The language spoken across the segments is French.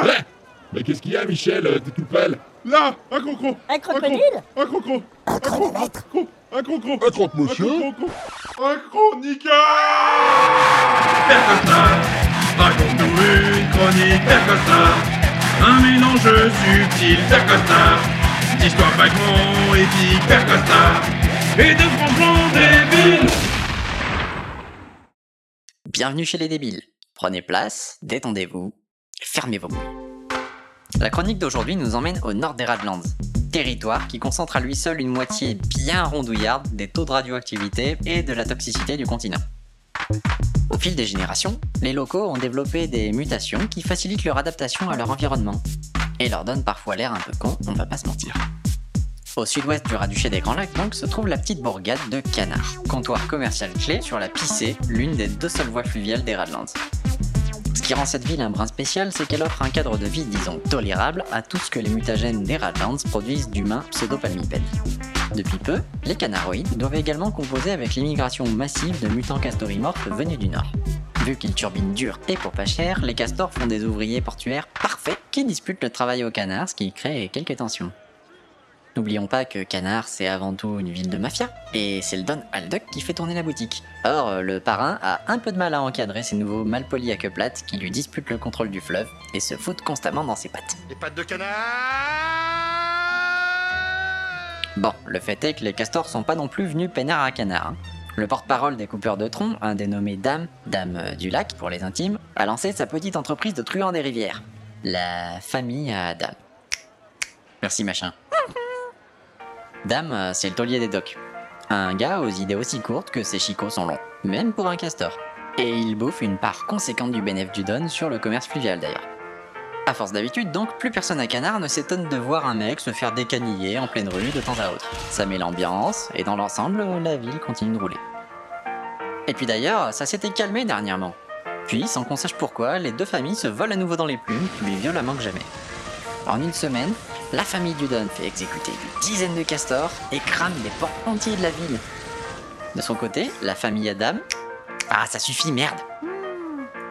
Ah Eh Mais qu'est-ce qu'il y a, Michel T'es tout pâle Là Un crocro Un crocodile Un crocro Un crocro Un crocro Un croque-monsieur Un crocro Un chroniqueur raconte-nous une chronique Percosta, un mélange subtil Percosta, d'histoire vaguement épique Percosta, et de franchement débile. Bienvenue chez les débiles. Prenez place, détendez-vous, fermez vos mouilles. La chronique d'aujourd'hui nous emmène au nord des Radlands, territoire qui concentre à lui seul une moitié bien rondouillarde des taux de radioactivité et de la toxicité du continent. Au fil des générations, les locaux ont développé des mutations qui facilitent leur adaptation à leur environnement et leur donnent parfois l'air un peu con, on va pas se mentir. Au sud-ouest du ras-duché des Grands Lacs, donc, se trouve la petite bourgade de Canard, comptoir commercial clé sur la Pissée, l'une des deux seules voies fluviales des Radlands. Qui rend cette ville un brin spécial, c'est qu'elle offre un cadre de vie, disons, tolérable à tout ce que les mutagènes des Radlands produisent d'humains pseudopalmipèdes. Depuis peu, les canaroïdes doivent également composer avec l'immigration massive de mutants castorimorphes venus du nord. Vu qu'ils turbinent dur et pour pas cher, les castors font des ouvriers portuaires parfaits qui disputent le travail au canard, ce qui crée quelques tensions. N'oublions pas que Canard, c'est avant tout une ville de mafia, et c'est le Don Alduck qui fait tourner la boutique. Or, le parrain a un peu de mal à encadrer ces nouveaux malpolis à queue plate qui lui disputent le contrôle du fleuve et se foutent constamment dans ses pattes. Les pattes de canard Bon, le fait est que les castors sont pas non plus venus peinards à canard. hein. Le porte-parole des coupeurs de tronc, un dénommé Dame, Dame euh, du lac pour les intimes, a lancé sa petite entreprise de truands des rivières. La famille à Dame. Merci machin. Dame, euh, c'est le taulier des docks. Un gars aux idées aussi courtes que ses chicots sont longs, même pour un castor. Et il bouffe une part conséquente du bénéfice du Don sur le commerce fluvial d'ailleurs. À force d'habitude, donc, plus personne à Canard ne s'étonne de voir un mec se faire décaniller en pleine rue de temps à autre. Ça met l'ambiance, et dans l'ensemble, la ville continue de rouler. Et puis d'ailleurs, ça s'était calmé dernièrement. Puis, sans qu'on sache pourquoi, les deux familles se volent à nouveau dans les plumes, plus violemment que jamais. En une semaine, la famille du Don fait exécuter une dizaine de castors et crame des ports entiers de la ville. De son côté, la famille Adam... Ah, ça suffit, merde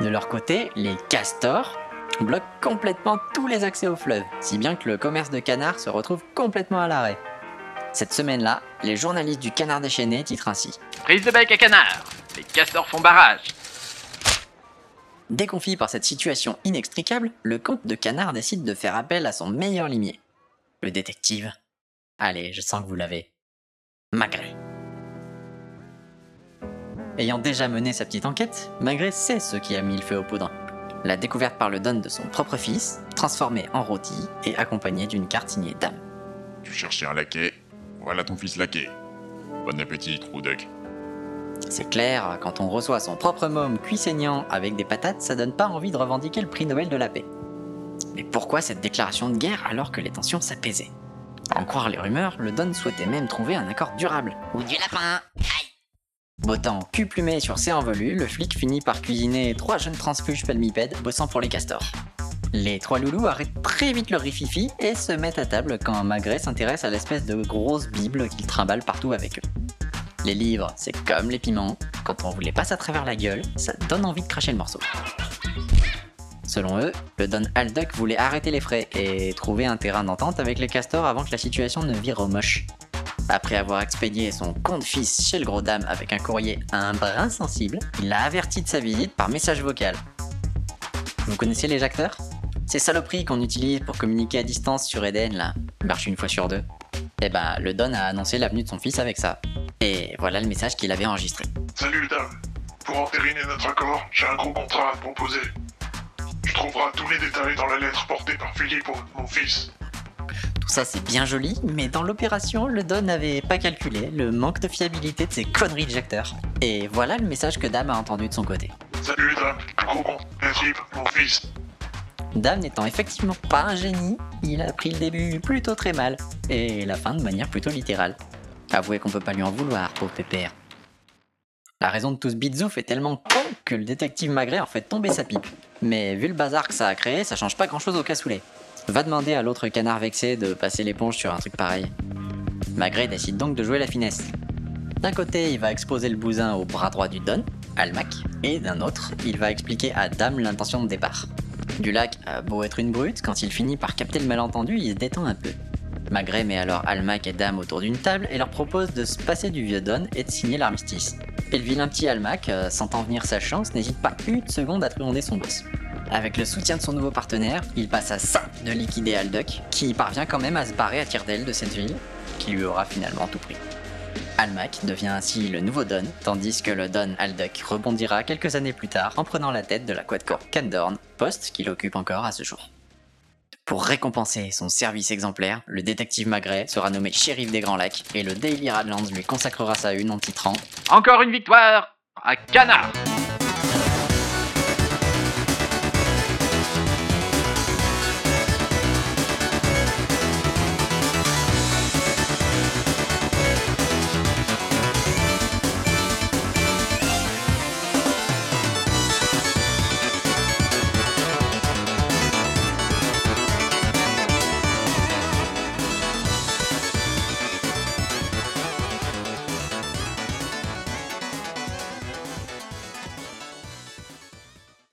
De leur côté, les castors bloquent complètement tous les accès au fleuve, si bien que le commerce de canards se retrouve complètement à l'arrêt. Cette semaine-là, les journalistes du Canard déchaîné titrent ainsi. Prise de bec à canard, les castors font barrage. Déconfit par cette situation inextricable, le comte de Canard décide de faire appel à son meilleur limier. Le détective. Allez, je sens que vous l'avez. Magret. Ayant déjà mené sa petite enquête, Magret sait ce qui a mis le feu aux poudres. La découverte par le don de son propre fils, transformé en rôti et accompagné d'une carte signée Dame. Tu cherchais un laquais? Voilà ton fils laquais. Bon appétit, trou duck. C'est clair, quand on reçoit son propre môme cuit saignant avec des patates, ça donne pas envie de revendiquer le prix Nobel de la paix. Mais pourquoi cette déclaration de guerre alors que les tensions s'apaisaient? À en croire les rumeurs, le Don souhaitait même trouver un accord durable. Ou du lapin Bottant cul plumé sur ses envolus, le flic finit par cuisiner trois jeunes transfuges palmipèdes bossant pour les castors. Les trois loulous arrêtent très vite leur rififi et se mettent à table quand Magret s'intéresse à l'espèce de grosse bible qu'ils trimballent partout avec eux. Les livres, c'est comme les piments, quand on vous les passe à travers la gueule, ça donne envie de cracher le morceau. Selon eux, le Don Alduck voulait arrêter les frais et trouver un terrain d'entente avec les castors avant que la situation ne vire au moche. Après avoir expédié son compte fils chez le gros dame avec un courrier un brin sensible, il l'a averti de sa visite par message vocal. Vous connaissez les jacteurs Ces saloperies qu'on utilise pour communiquer à distance sur Eden là, marche une fois sur deux. Eh ben, le Don a annoncé l'avenue de son fils avec ça. Et voilà le message qu'il avait enregistré. Salut, dame. Pour entériner notre accord, j'ai un gros contrat à proposer. Tu trouveras tous les détails dans la lettre portée par Philippe, mon fils. Tout ça c'est bien joli, mais dans l'opération, le Don n'avait pas calculé le manque de fiabilité de ces conneries de jacteurs. Et voilà le message que Dame a entendu de son côté. Salut, dame. Gros. Philippe, mon fils. Dame n'étant effectivement pas un génie, il a pris le début plutôt très mal, et la fin de manière plutôt littérale. Avouez qu'on peut pas lui en vouloir, pauvre pépère. La raison de tout ce bitzouf est tellement con que le détective Magret en fait tomber sa pipe. Mais vu le bazar que ça a créé, ça change pas grand chose au cassoulet. Va demander à l'autre canard vexé de passer l'éponge sur un truc pareil. Magret décide donc de jouer la finesse. D'un côté, il va exposer le bousin au bras droit du Don, Almac, et d'un autre, il va expliquer à Dame l'intention de départ. Dulac a beau être une brute, quand il finit par capter le malentendu, il se détend un peu. Magret met alors Almac et Dame autour d'une table et leur propose de se passer du vieux Don et de signer l'armistice. Et le vilain petit Almac, euh, sentant venir sa chance, n'hésite pas une seconde à truander son boss. Avec le soutien de son nouveau partenaire, il passe à ça de liquider Alduck, qui parvient quand même à se barrer à tire d'aile de cette ville, qui lui aura finalement tout pris. Almac devient ainsi le nouveau Don, tandis que le Don Alduck rebondira quelques années plus tard en prenant la tête de la Quadcorp Candorn, poste qu'il occupe encore à ce jour. Pour récompenser son service exemplaire, le détective Magret sera nommé shérif des Grands Lacs et le Daily Radlands lui consacrera sa une en titrant Encore une victoire à Canard